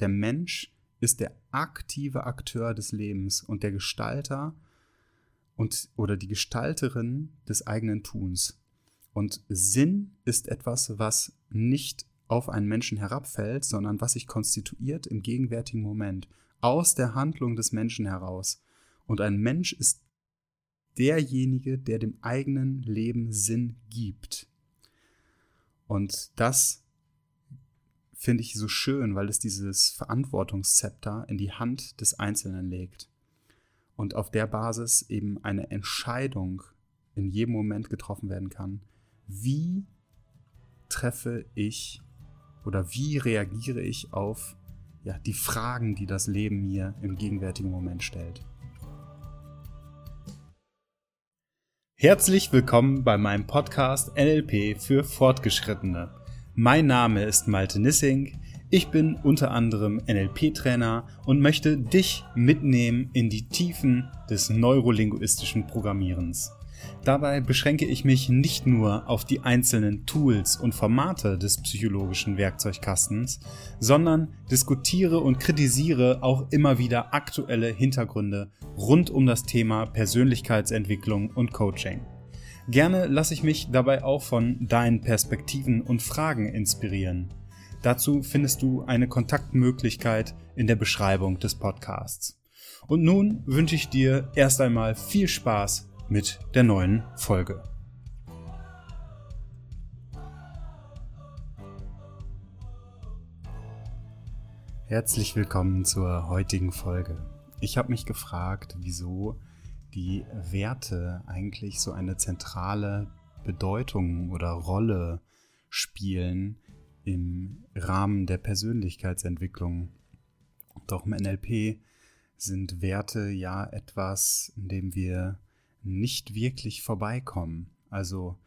Der Mensch ist der aktive Akteur des Lebens und der Gestalter und oder die Gestalterin des eigenen Tuns. Und Sinn ist etwas, was nicht auf einen Menschen herabfällt, sondern was sich konstituiert im gegenwärtigen Moment, aus der Handlung des Menschen heraus. Und ein Mensch ist derjenige, der dem eigenen Leben Sinn gibt. Und das finde ich so schön, weil es dieses Verantwortungszepter in die Hand des Einzelnen legt. Und auf der Basis eben eine Entscheidung in jedem Moment getroffen werden kann. Wie treffe ich oder wie reagiere ich auf ja, die Fragen, die das Leben mir im gegenwärtigen Moment stellt? Herzlich willkommen bei meinem Podcast NLP für Fortgeschrittene. Mein Name ist Malte Nissing. Ich bin unter anderem NLP-Trainer und möchte dich mitnehmen in die Tiefen des neurolinguistischen Programmierens. Dabei beschränke ich mich nicht nur auf die einzelnen Tools und Formate des psychologischen Werkzeugkastens, sondern diskutiere und kritisiere auch immer wieder aktuelle Hintergründe rund um das Thema Persönlichkeitsentwicklung und Coaching. Gerne lasse ich mich dabei auch von deinen Perspektiven und Fragen inspirieren. Dazu findest du eine Kontaktmöglichkeit in der Beschreibung des Podcasts. Und nun wünsche ich dir erst einmal viel Spaß mit der neuen Folge. Herzlich willkommen zur heutigen Folge. Ich habe mich gefragt, wieso die Werte eigentlich so eine zentrale Bedeutung oder Rolle spielen im Rahmen der Persönlichkeitsentwicklung. Doch im NLP sind Werte ja etwas, in dem wir nicht wirklich vorbeikommen. Also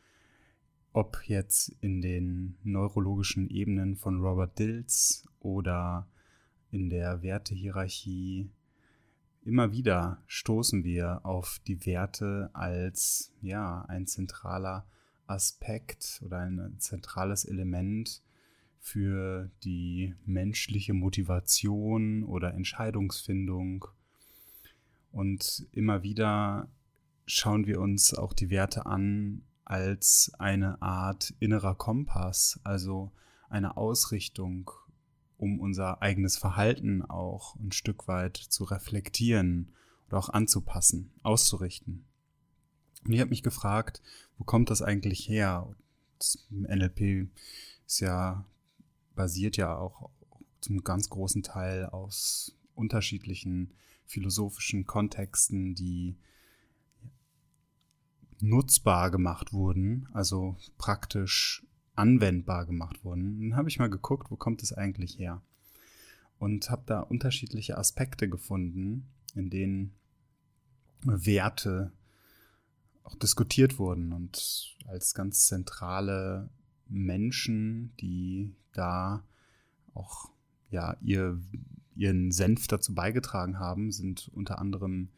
ob jetzt in den neurologischen Ebenen von Robert Dills oder in der Wertehierarchie, immer wieder stoßen wir auf die Werte als ja ein zentraler Aspekt oder ein zentrales Element für die menschliche Motivation oder Entscheidungsfindung. Und immer wieder schauen wir uns auch die Werte an als eine Art innerer Kompass, also eine Ausrichtung, um unser eigenes Verhalten auch ein Stück weit zu reflektieren oder auch anzupassen, auszurichten. Und ich habe mich gefragt, wo kommt das eigentlich her? Das NLP ist ja basiert ja auch zum ganz großen Teil aus unterschiedlichen philosophischen Kontexten, die nutzbar gemacht wurden, also praktisch anwendbar gemacht wurden. Dann habe ich mal geguckt, wo kommt es eigentlich her? Und habe da unterschiedliche Aspekte gefunden, in denen Werte auch diskutiert wurden und als ganz zentrale Menschen, die da auch ja ihr, ihren Senf dazu beigetragen haben, sind unter anderem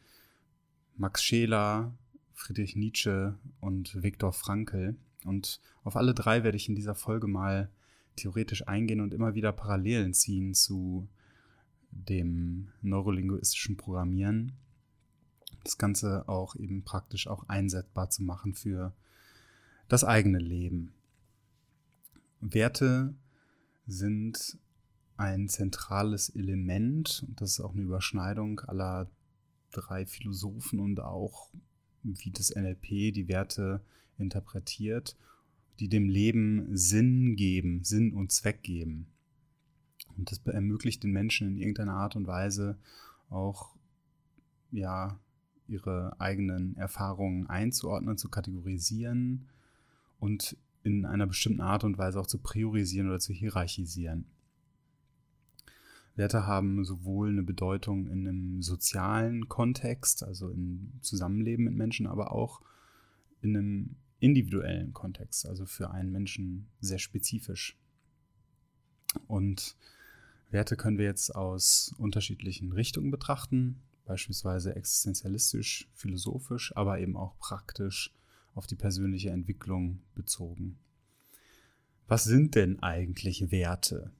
Max Scheler, Friedrich Nietzsche und Viktor Frankl. Und auf alle drei werde ich in dieser Folge mal theoretisch eingehen und immer wieder Parallelen ziehen zu dem neurolinguistischen Programmieren. Das Ganze auch eben praktisch auch einsetzbar zu machen für das eigene Leben. Werte sind ein zentrales Element und das ist auch eine Überschneidung aller drei Philosophen und auch wie das NLP die Werte interpretiert, die dem Leben Sinn geben, Sinn und Zweck geben. Und das ermöglicht den Menschen in irgendeiner Art und Weise auch, ja, ihre eigenen Erfahrungen einzuordnen, zu kategorisieren und in einer bestimmten Art und Weise auch zu priorisieren oder zu hierarchisieren. Werte haben sowohl eine Bedeutung in einem sozialen Kontext, also im Zusammenleben mit Menschen, aber auch in einem individuellen Kontext, also für einen Menschen sehr spezifisch. Und Werte können wir jetzt aus unterschiedlichen Richtungen betrachten, beispielsweise existenzialistisch, philosophisch, aber eben auch praktisch auf die persönliche Entwicklung bezogen. Was sind denn eigentlich Werte?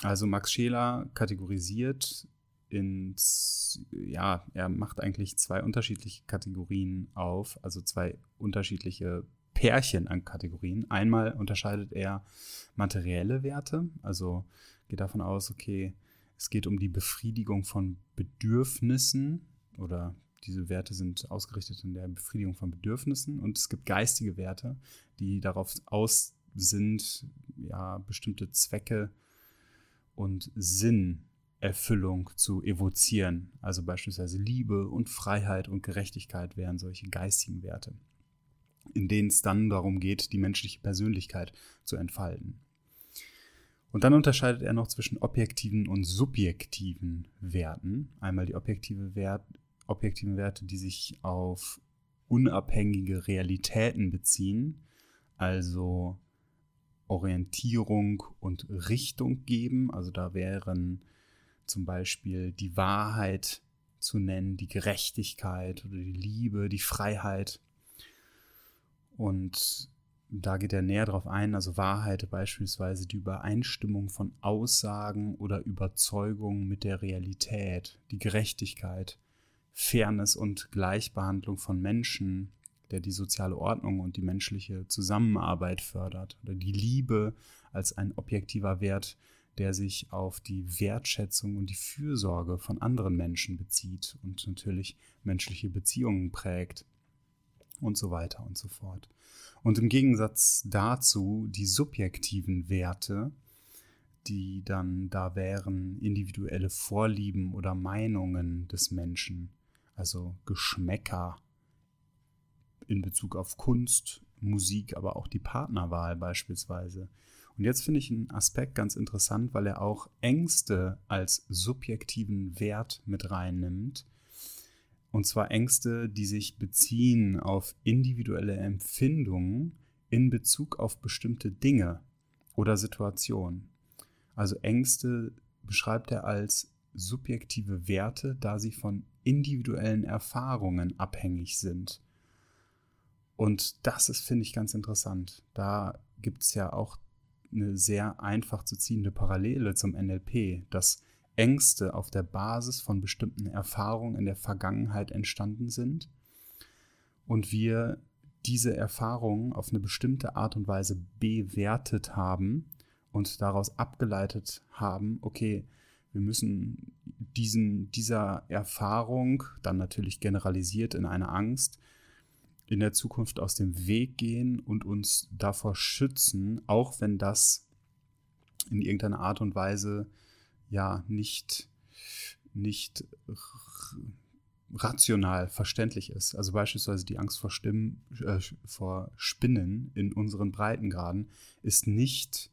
Also Max Scheler kategorisiert ins, ja, er macht eigentlich zwei unterschiedliche Kategorien auf, also zwei unterschiedliche Pärchen an Kategorien. Einmal unterscheidet er materielle Werte, also geht davon aus, okay, es geht um die Befriedigung von Bedürfnissen oder diese Werte sind ausgerichtet in der Befriedigung von Bedürfnissen und es gibt geistige Werte, die darauf aus sind, ja, bestimmte Zwecke und Sinnerfüllung zu evozieren. Also beispielsweise Liebe und Freiheit und Gerechtigkeit wären solche geistigen Werte, in denen es dann darum geht, die menschliche Persönlichkeit zu entfalten. Und dann unterscheidet er noch zwischen objektiven und subjektiven Werten. Einmal die objektive Wert, objektiven Werte, die sich auf unabhängige Realitäten beziehen, also Orientierung und Richtung geben. Also da wären zum Beispiel die Wahrheit zu nennen, die Gerechtigkeit oder die Liebe, die Freiheit. Und da geht er näher drauf ein, also Wahrheit beispielsweise die Übereinstimmung von Aussagen oder Überzeugungen mit der Realität, die Gerechtigkeit, Fairness und Gleichbehandlung von Menschen, der die soziale Ordnung und die menschliche Zusammenarbeit fördert, oder die Liebe als ein objektiver Wert, der sich auf die Wertschätzung und die Fürsorge von anderen Menschen bezieht und natürlich menschliche Beziehungen prägt und so weiter und so fort. Und im Gegensatz dazu die subjektiven Werte, die dann da wären individuelle Vorlieben oder Meinungen des Menschen, also Geschmäcker in Bezug auf Kunst, Musik, aber auch die Partnerwahl beispielsweise. Und jetzt finde ich einen Aspekt ganz interessant, weil er auch Ängste als subjektiven Wert mit reinnimmt. Und zwar Ängste, die sich beziehen auf individuelle Empfindungen in Bezug auf bestimmte Dinge oder Situationen. Also Ängste beschreibt er als subjektive Werte, da sie von individuellen Erfahrungen abhängig sind. Und das ist, finde ich, ganz interessant. Da gibt es ja auch eine sehr einfach zu ziehende Parallele zum NLP, dass Ängste auf der Basis von bestimmten Erfahrungen in der Vergangenheit entstanden sind und wir diese Erfahrungen auf eine bestimmte Art und Weise bewertet haben und daraus abgeleitet haben, okay, wir müssen diesen, dieser Erfahrung, dann natürlich generalisiert in eine Angst, in der Zukunft aus dem Weg gehen und uns davor schützen, auch wenn das in irgendeiner Art und Weise ja nicht, nicht rational verständlich ist. Also beispielsweise die Angst vor, Stimmen, äh, vor Spinnen in unseren Breitengraden ist nicht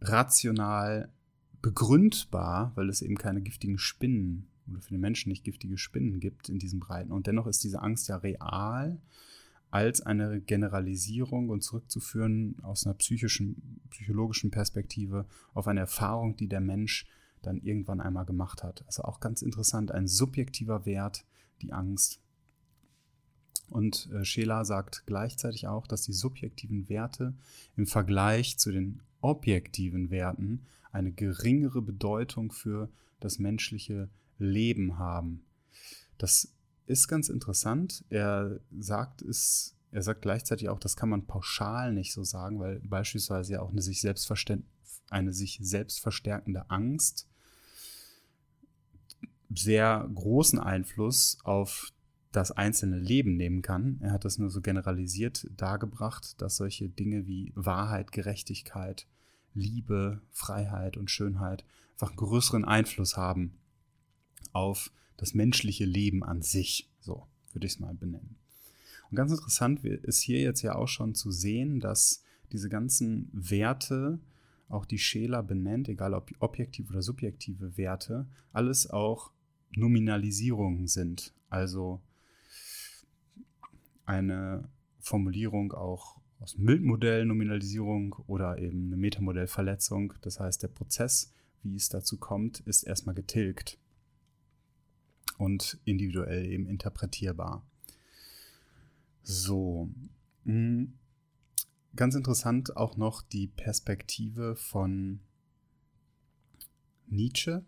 rational begründbar, weil es eben keine giftigen Spinnen oder für den Menschen nicht giftige Spinnen gibt in diesen Breiten. Und dennoch ist diese Angst ja real als eine Generalisierung und zurückzuführen aus einer psychischen, psychologischen Perspektive auf eine Erfahrung, die der Mensch dann irgendwann einmal gemacht hat. Also auch ganz interessant, ein subjektiver Wert, die Angst. Und äh, sagt gleichzeitig auch, dass die subjektiven Werte im Vergleich zu den objektiven Werten eine geringere Bedeutung für das menschliche Leben haben. Das ist ganz interessant. Er sagt es, er sagt gleichzeitig auch, das kann man pauschal nicht so sagen, weil beispielsweise ja auch eine sich, eine sich selbst Angst sehr großen Einfluss auf das einzelne Leben nehmen kann. Er hat das nur so generalisiert dargebracht, dass solche Dinge wie Wahrheit, Gerechtigkeit, Liebe, Freiheit und Schönheit einfach einen größeren Einfluss haben auf das menschliche Leben an sich. So würde ich es mal benennen. Und ganz interessant ist hier jetzt ja auch schon zu sehen, dass diese ganzen Werte, auch die Scheler benennt, egal ob objektive oder subjektive Werte, alles auch Nominalisierungen sind. Also eine Formulierung auch aus Miltmodell Nominalisierung oder eben eine Metamodellverletzung. Das heißt, der Prozess, wie es dazu kommt, ist erstmal getilgt und individuell eben interpretierbar. So. Hm, ganz interessant auch noch die Perspektive von Nietzsche.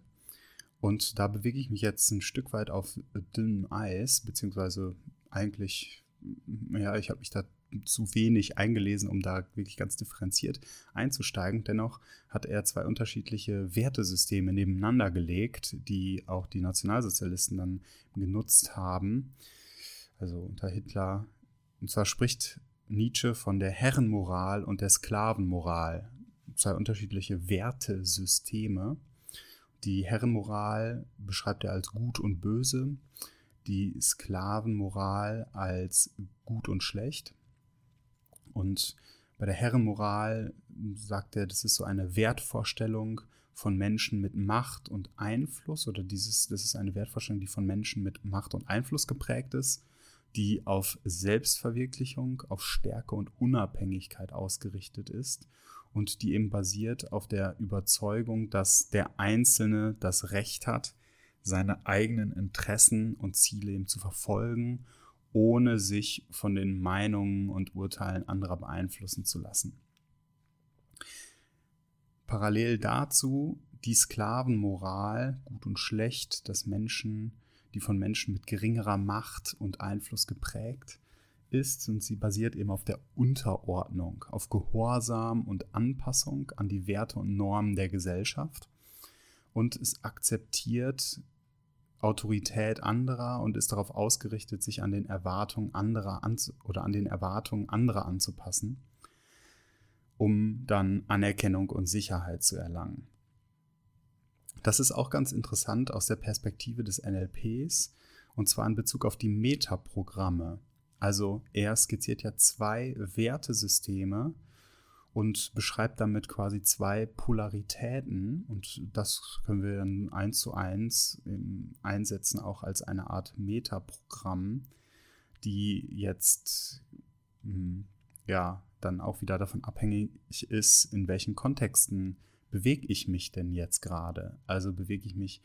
Und da bewege ich mich jetzt ein Stück weit auf dünnem Eis, beziehungsweise eigentlich, ja, ich habe mich da zu wenig eingelesen, um da wirklich ganz differenziert einzusteigen. Dennoch hat er zwei unterschiedliche Wertesysteme nebeneinander gelegt, die auch die Nationalsozialisten dann genutzt haben. Also unter Hitler. Und zwar spricht Nietzsche von der Herrenmoral und der Sklavenmoral. Zwei unterschiedliche Wertesysteme. Die Herrenmoral beschreibt er als gut und böse, die Sklavenmoral als gut und schlecht. Und bei der Herrenmoral sagt er, das ist so eine Wertvorstellung von Menschen mit Macht und Einfluss oder dieses, das ist eine Wertvorstellung, die von Menschen mit Macht und Einfluss geprägt ist, die auf Selbstverwirklichung, auf Stärke und Unabhängigkeit ausgerichtet ist und die eben basiert auf der Überzeugung, dass der Einzelne das Recht hat, seine eigenen Interessen und Ziele eben zu verfolgen ohne sich von den Meinungen und Urteilen anderer beeinflussen zu lassen. Parallel dazu die Sklavenmoral, gut und schlecht, dass Menschen, die von Menschen mit geringerer Macht und Einfluss geprägt ist, und sie basiert eben auf der Unterordnung, auf Gehorsam und Anpassung an die Werte und Normen der Gesellschaft. Und es akzeptiert Autorität anderer und ist darauf ausgerichtet, sich an den Erwartungen anderer oder an den Erwartungen anderer anzupassen, um dann Anerkennung und Sicherheit zu erlangen. Das ist auch ganz interessant aus der Perspektive des NLPs und zwar in Bezug auf die Metaprogramme. Also er skizziert ja zwei Wertesysteme, und beschreibt damit quasi zwei Polaritäten und das können wir dann eins zu eins einsetzen, auch als eine Art Metaprogramm, die jetzt hm, ja dann auch wieder davon abhängig ist, in welchen Kontexten bewege ich mich denn jetzt gerade. Also bewege ich mich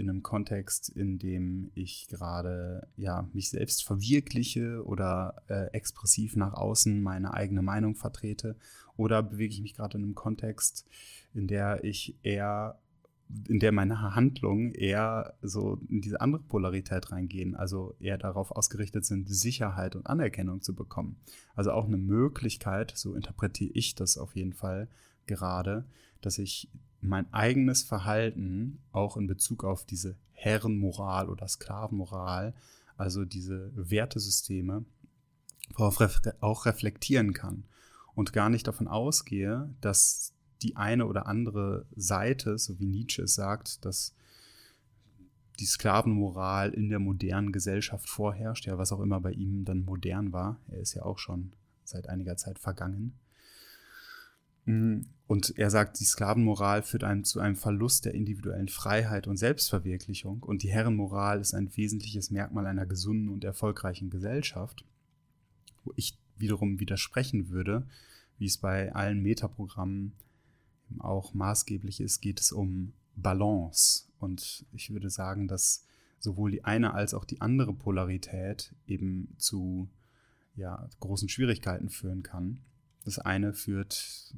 in einem Kontext, in dem ich gerade ja mich selbst verwirkliche oder äh, expressiv nach außen meine eigene Meinung vertrete oder bewege ich mich gerade in einem Kontext, in der ich eher in der meine Handlungen eher so in diese andere Polarität reingehen, also eher darauf ausgerichtet sind, Sicherheit und Anerkennung zu bekommen. Also auch eine Möglichkeit, so interpretiere ich das auf jeden Fall gerade, dass ich mein eigenes Verhalten auch in Bezug auf diese Herrenmoral oder Sklavenmoral, also diese Wertesysteme, auch reflektieren kann und gar nicht davon ausgehe, dass die eine oder andere Seite, so wie Nietzsche es sagt, dass die Sklavenmoral in der modernen Gesellschaft vorherrscht, ja, was auch immer bei ihm dann modern war. Er ist ja auch schon seit einiger Zeit vergangen. Mm, und er sagt, die Sklavenmoral führt einen zu einem Verlust der individuellen Freiheit und Selbstverwirklichung und die Herrenmoral ist ein wesentliches Merkmal einer gesunden und erfolgreichen Gesellschaft. Wo ich wiederum widersprechen würde, wie es bei allen Metaprogrammen auch maßgeblich ist, geht es um Balance. Und ich würde sagen, dass sowohl die eine als auch die andere Polarität eben zu ja, großen Schwierigkeiten führen kann. Das eine führt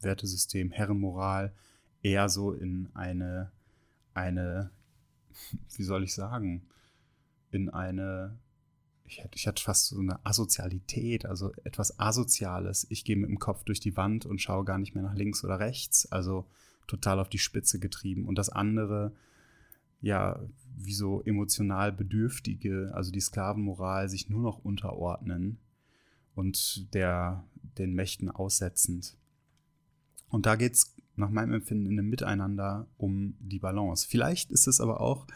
Wertesystem Herrenmoral eher so in eine, eine, wie soll ich sagen, in eine, ich hatte, ich hatte fast so eine Asozialität, also etwas Asoziales. Ich gehe mit dem Kopf durch die Wand und schaue gar nicht mehr nach links oder rechts, also total auf die Spitze getrieben. Und das andere, ja, wie so emotional Bedürftige, also die Sklavenmoral, sich nur noch unterordnen und der, den Mächten aussetzend. Und da geht es nach meinem Empfinden in einem Miteinander um die Balance. Vielleicht ist es aber auch,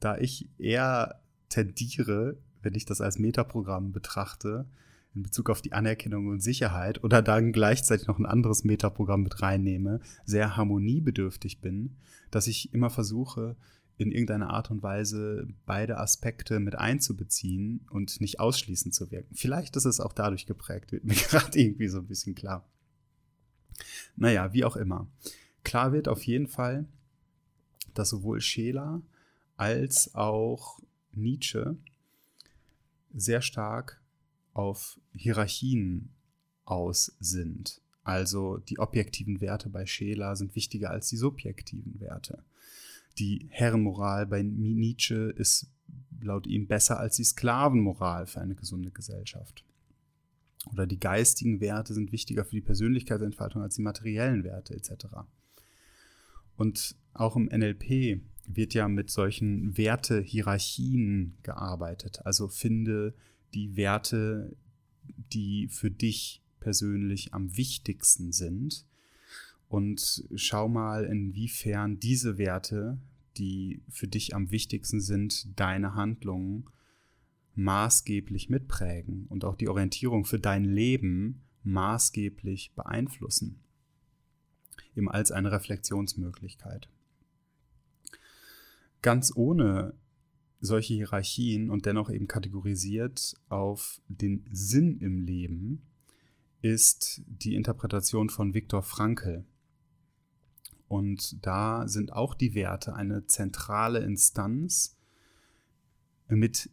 da ich eher tendiere, wenn ich das als Metaprogramm betrachte, in Bezug auf die Anerkennung und Sicherheit oder dann gleichzeitig noch ein anderes Metaprogramm mit reinnehme, sehr harmoniebedürftig bin, dass ich immer versuche, in irgendeiner Art und Weise beide Aspekte mit einzubeziehen und nicht ausschließend zu wirken. Vielleicht ist es auch dadurch geprägt, wird mir gerade irgendwie so ein bisschen klar. Naja, wie auch immer. Klar wird auf jeden Fall, dass sowohl Scheler als auch Nietzsche sehr stark auf Hierarchien aus sind. Also die objektiven Werte bei Scheler sind wichtiger als die subjektiven Werte. Die Herrenmoral bei Nietzsche ist laut ihm besser als die Sklavenmoral für eine gesunde Gesellschaft. Oder die geistigen Werte sind wichtiger für die Persönlichkeitsentfaltung als die materiellen Werte etc. Und auch im NLP wird ja mit solchen Wertehierarchien gearbeitet. Also finde die Werte, die für dich persönlich am wichtigsten sind und schau mal, inwiefern diese Werte, die für dich am wichtigsten sind, deine Handlungen maßgeblich mitprägen und auch die Orientierung für dein Leben maßgeblich beeinflussen. Eben als eine Reflexionsmöglichkeit. Ganz ohne solche Hierarchien und dennoch eben kategorisiert auf den Sinn im Leben ist die Interpretation von Viktor Frankl. Und da sind auch die Werte eine zentrale Instanz, mit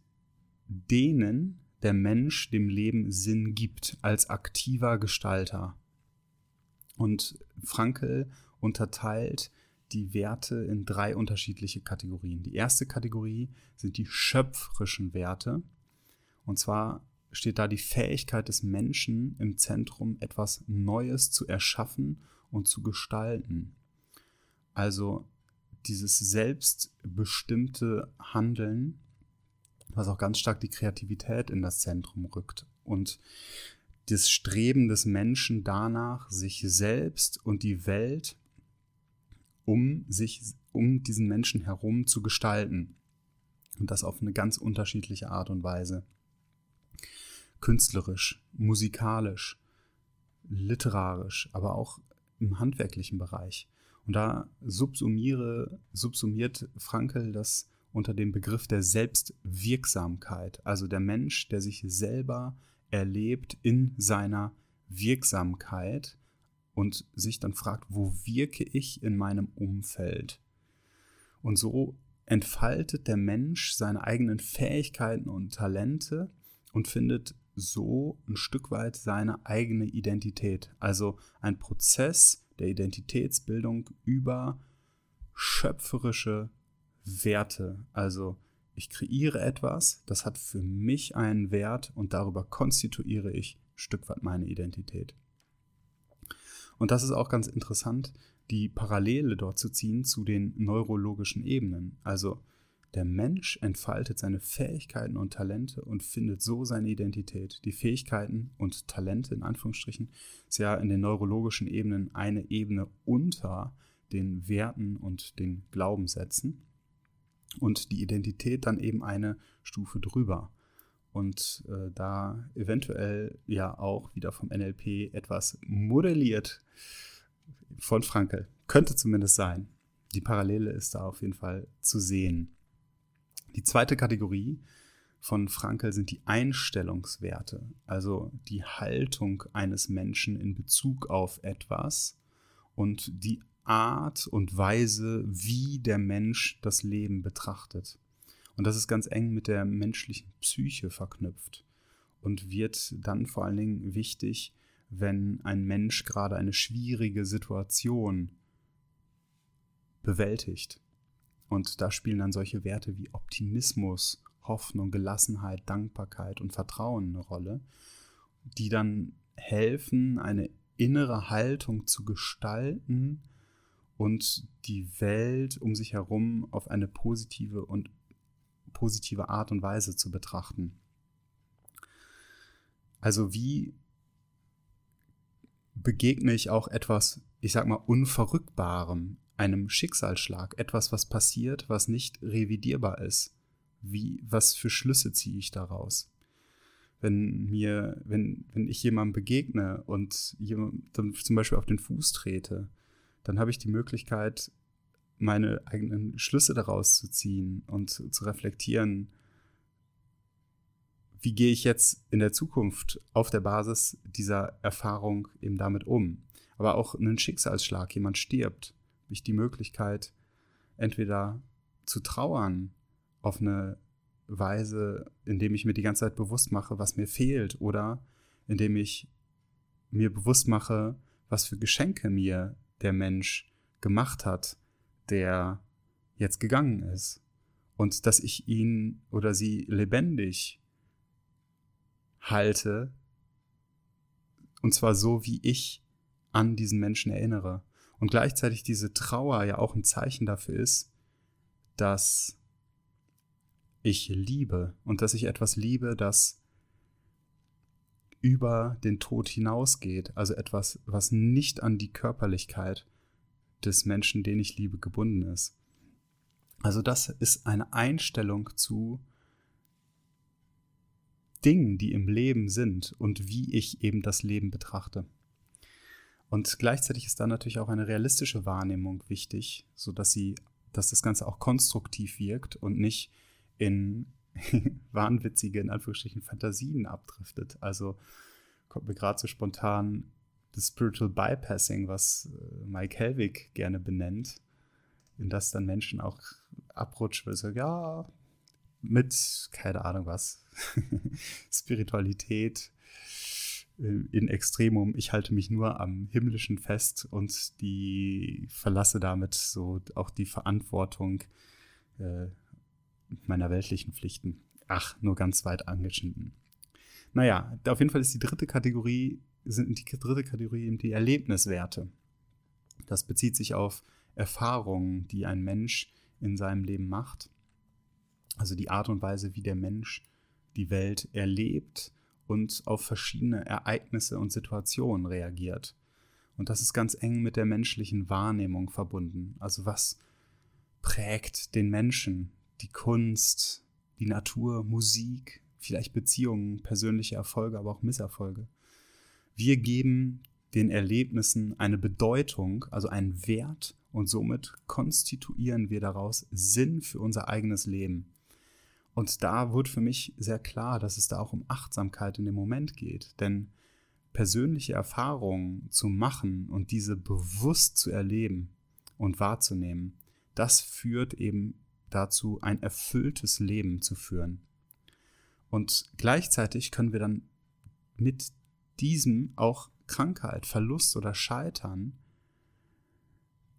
denen der Mensch dem Leben Sinn gibt als aktiver Gestalter. Und Frankl unterteilt die Werte in drei unterschiedliche Kategorien. Die erste Kategorie sind die schöpferischen Werte. Und zwar steht da die Fähigkeit des Menschen im Zentrum, etwas Neues zu erschaffen und zu gestalten. Also dieses selbstbestimmte Handeln, was auch ganz stark die Kreativität in das Zentrum rückt. Und das Streben des Menschen danach, sich selbst und die Welt um sich, um diesen Menschen herum zu gestalten. Und das auf eine ganz unterschiedliche Art und Weise. Künstlerisch, musikalisch, literarisch, aber auch im handwerklichen Bereich. Und da subsumiere, subsumiert Frankel das unter dem Begriff der Selbstwirksamkeit, also der Mensch, der sich selber erlebt in seiner Wirksamkeit und sich dann fragt, wo wirke ich in meinem Umfeld? Und so entfaltet der Mensch seine eigenen Fähigkeiten und Talente und findet so ein Stück weit seine eigene Identität. Also ein Prozess der Identitätsbildung über schöpferische Werte. Also ich kreiere etwas, das hat für mich einen Wert und darüber konstituiere ich ein Stück weit meine Identität. Und das ist auch ganz interessant, die Parallele dort zu ziehen zu den neurologischen Ebenen. Also der Mensch entfaltet seine Fähigkeiten und Talente und findet so seine Identität. Die Fähigkeiten und Talente in Anführungsstrichen ist ja in den neurologischen Ebenen eine Ebene unter den Werten und den Glaubenssätzen und die Identität dann eben eine Stufe drüber und äh, da eventuell ja auch wieder vom NLP etwas modelliert von Frankel. Könnte zumindest sein. Die Parallele ist da auf jeden Fall zu sehen. Die zweite Kategorie von Frankel sind die Einstellungswerte, also die Haltung eines Menschen in Bezug auf etwas und die Art und Weise, wie der Mensch das Leben betrachtet. Und das ist ganz eng mit der menschlichen Psyche verknüpft und wird dann vor allen Dingen wichtig, wenn ein Mensch gerade eine schwierige Situation bewältigt. Und da spielen dann solche Werte wie Optimismus, Hoffnung, Gelassenheit, Dankbarkeit und Vertrauen eine Rolle, die dann helfen, eine innere Haltung zu gestalten und die Welt um sich herum auf eine positive und positive Art und Weise zu betrachten. Also wie begegne ich auch etwas, ich sag mal, Unverrückbarem, einem Schicksalsschlag, etwas, was passiert, was nicht revidierbar ist. Wie, was für Schlüsse ziehe ich daraus? Wenn mir, wenn, wenn ich jemandem begegne und jemandem zum Beispiel auf den Fuß trete, dann habe ich die Möglichkeit, meine eigenen Schlüsse daraus zu ziehen und zu reflektieren, wie gehe ich jetzt in der Zukunft auf der Basis dieser Erfahrung eben damit um. Aber auch einen Schicksalsschlag, jemand stirbt, ich die Möglichkeit, entweder zu trauern auf eine Weise, indem ich mir die ganze Zeit bewusst mache, was mir fehlt, oder indem ich mir bewusst mache, was für Geschenke mir der Mensch gemacht hat, der jetzt gegangen ist. Und dass ich ihn oder sie lebendig halte. Und zwar so, wie ich an diesen Menschen erinnere. Und gleichzeitig diese Trauer ja auch ein Zeichen dafür ist, dass ich liebe und dass ich etwas liebe, das über den Tod hinausgeht, also etwas, was nicht an die Körperlichkeit des Menschen, den ich liebe, gebunden ist. Also das ist eine Einstellung zu Dingen, die im Leben sind und wie ich eben das Leben betrachte. Und gleichzeitig ist da natürlich auch eine realistische Wahrnehmung wichtig, so dass sie, dass das Ganze auch konstruktiv wirkt und nicht in wahnwitzige, in Anführungsstrichen, Fantasien abdriftet. Also kommt mir gerade so spontan das Spiritual Bypassing, was äh, Mike Helwig gerne benennt, in das dann Menschen auch abrutschen, weil sie sagen, ja, mit, keine Ahnung was, Spiritualität in Extremum, ich halte mich nur am Himmlischen fest und die verlasse damit so auch die Verantwortung äh, meiner weltlichen Pflichten. Ach, nur ganz weit angeschnitten. Naja, auf jeden Fall ist die dritte Kategorie, sind die dritte Kategorie eben die Erlebniswerte. Das bezieht sich auf Erfahrungen, die ein Mensch in seinem Leben macht. Also die Art und Weise, wie der Mensch die Welt erlebt und auf verschiedene Ereignisse und Situationen reagiert. Und das ist ganz eng mit der menschlichen Wahrnehmung verbunden. Also was prägt den Menschen? Die Kunst, die Natur, Musik, vielleicht Beziehungen, persönliche Erfolge, aber auch Misserfolge. Wir geben den Erlebnissen eine Bedeutung, also einen Wert und somit konstituieren wir daraus Sinn für unser eigenes Leben. Und da wird für mich sehr klar, dass es da auch um Achtsamkeit in dem Moment geht. Denn persönliche Erfahrungen zu machen und diese bewusst zu erleben und wahrzunehmen, das führt eben dazu, ein erfülltes Leben zu führen. Und gleichzeitig können wir dann mit diesem auch Krankheit, Verlust oder Scheitern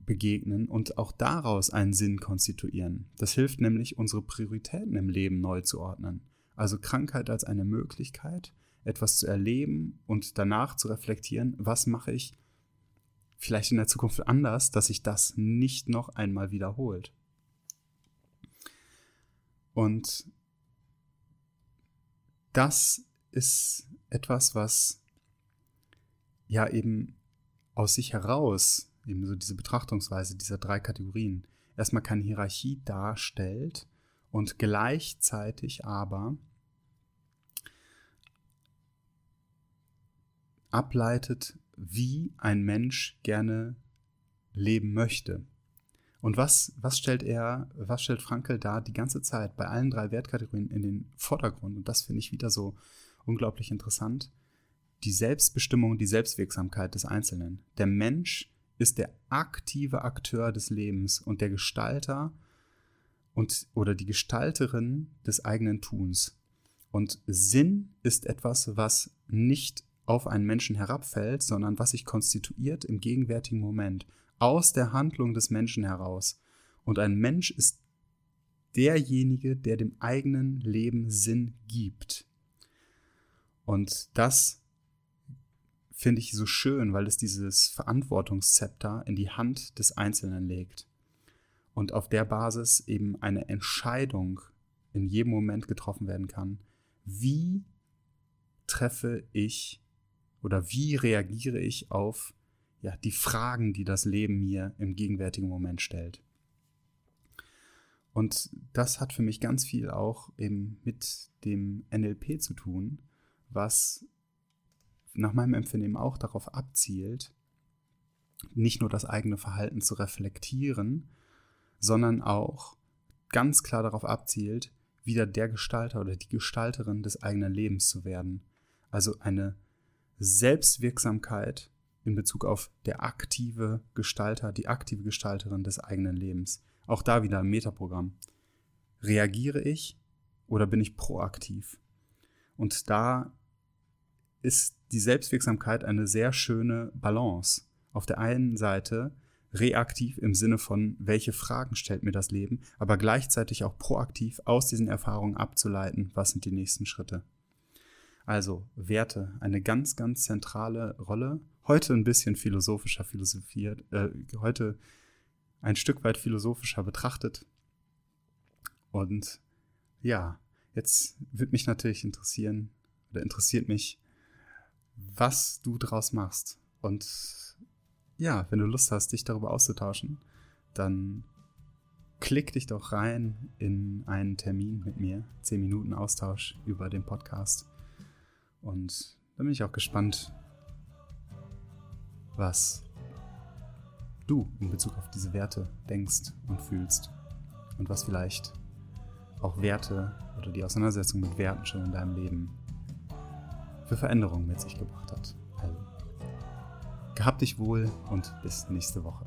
begegnen und auch daraus einen Sinn konstituieren. Das hilft nämlich, unsere Prioritäten im Leben neu zu ordnen. Also Krankheit als eine Möglichkeit, etwas zu erleben und danach zu reflektieren, was mache ich vielleicht in der Zukunft anders, dass sich das nicht noch einmal wiederholt. Und das ist etwas, was ja eben aus sich heraus eben so diese Betrachtungsweise dieser drei Kategorien, erstmal keine Hierarchie darstellt und gleichzeitig aber ableitet, wie ein Mensch gerne leben möchte. Und was, was stellt er, was stellt Frankel da die ganze Zeit bei allen drei Wertkategorien in den Vordergrund? Und das finde ich wieder so unglaublich interessant. Die Selbstbestimmung, die Selbstwirksamkeit des Einzelnen. Der Mensch ist der aktive Akteur des Lebens und der Gestalter und oder die Gestalterin des eigenen Tuns. Und Sinn ist etwas, was nicht auf einen Menschen herabfällt, sondern was sich konstituiert im gegenwärtigen Moment, aus der Handlung des Menschen heraus. Und ein Mensch ist derjenige, der dem eigenen Leben Sinn gibt. Und das finde ich so schön, weil es dieses Verantwortungszepter in die Hand des Einzelnen legt und auf der Basis eben eine Entscheidung in jedem Moment getroffen werden kann. Wie treffe ich oder wie reagiere ich auf ja, die Fragen, die das Leben mir im gegenwärtigen Moment stellt? Und das hat für mich ganz viel auch eben mit dem NLP zu tun, was nach meinem Empfinden auch darauf abzielt, nicht nur das eigene Verhalten zu reflektieren, sondern auch ganz klar darauf abzielt, wieder der Gestalter oder die Gestalterin des eigenen Lebens zu werden. Also eine Selbstwirksamkeit in Bezug auf der aktive Gestalter, die aktive Gestalterin des eigenen Lebens. Auch da wieder ein Metaprogramm. Reagiere ich oder bin ich proaktiv? Und da ist die Selbstwirksamkeit eine sehr schöne Balance. auf der einen Seite reaktiv im Sinne von, welche Fragen stellt mir das Leben, aber gleichzeitig auch proaktiv aus diesen Erfahrungen abzuleiten, was sind die nächsten Schritte. Also Werte, eine ganz, ganz zentrale Rolle. Heute ein bisschen philosophischer philosophiert, äh, heute ein Stück weit philosophischer betrachtet. Und ja, jetzt würde mich natürlich interessieren, oder interessiert mich, was du draus machst. Und ja, wenn du Lust hast, dich darüber auszutauschen, dann klick dich doch rein in einen Termin mit mir. Zehn Minuten Austausch über den Podcast. Und dann bin ich auch gespannt, was du in Bezug auf diese Werte denkst und fühlst. Und was vielleicht auch Werte oder die Auseinandersetzung mit Werten schon in deinem Leben für Veränderungen mit sich gebracht hat. Also, gehabt dich wohl und bis nächste Woche.